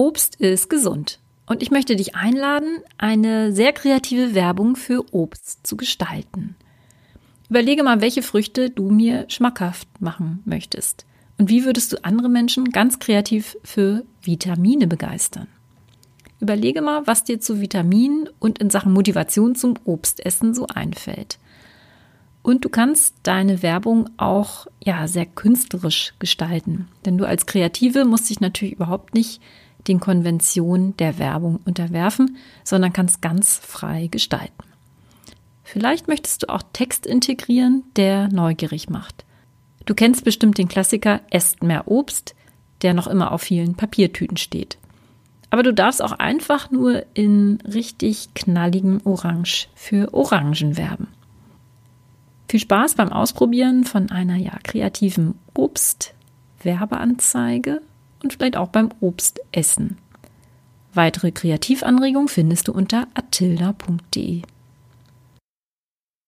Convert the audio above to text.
Obst ist gesund. Und ich möchte dich einladen, eine sehr kreative Werbung für Obst zu gestalten. Überlege mal, welche Früchte du mir schmackhaft machen möchtest. Und wie würdest du andere Menschen ganz kreativ für Vitamine begeistern? Überlege mal, was dir zu Vitaminen und in Sachen Motivation zum Obstessen so einfällt. Und du kannst deine Werbung auch ja sehr künstlerisch gestalten, denn du als Kreative musst dich natürlich überhaupt nicht den Konventionen der Werbung unterwerfen, sondern kannst ganz frei gestalten. Vielleicht möchtest du auch Text integrieren, der neugierig macht. Du kennst bestimmt den Klassiker Esst mehr Obst, der noch immer auf vielen Papiertüten steht. Aber du darfst auch einfach nur in richtig knalligem Orange für Orangen werben. Viel Spaß beim Ausprobieren von einer ja kreativen Obst-Werbeanzeige und vielleicht auch beim Obstessen. Weitere Kreativanregungen findest du unter atilda.de.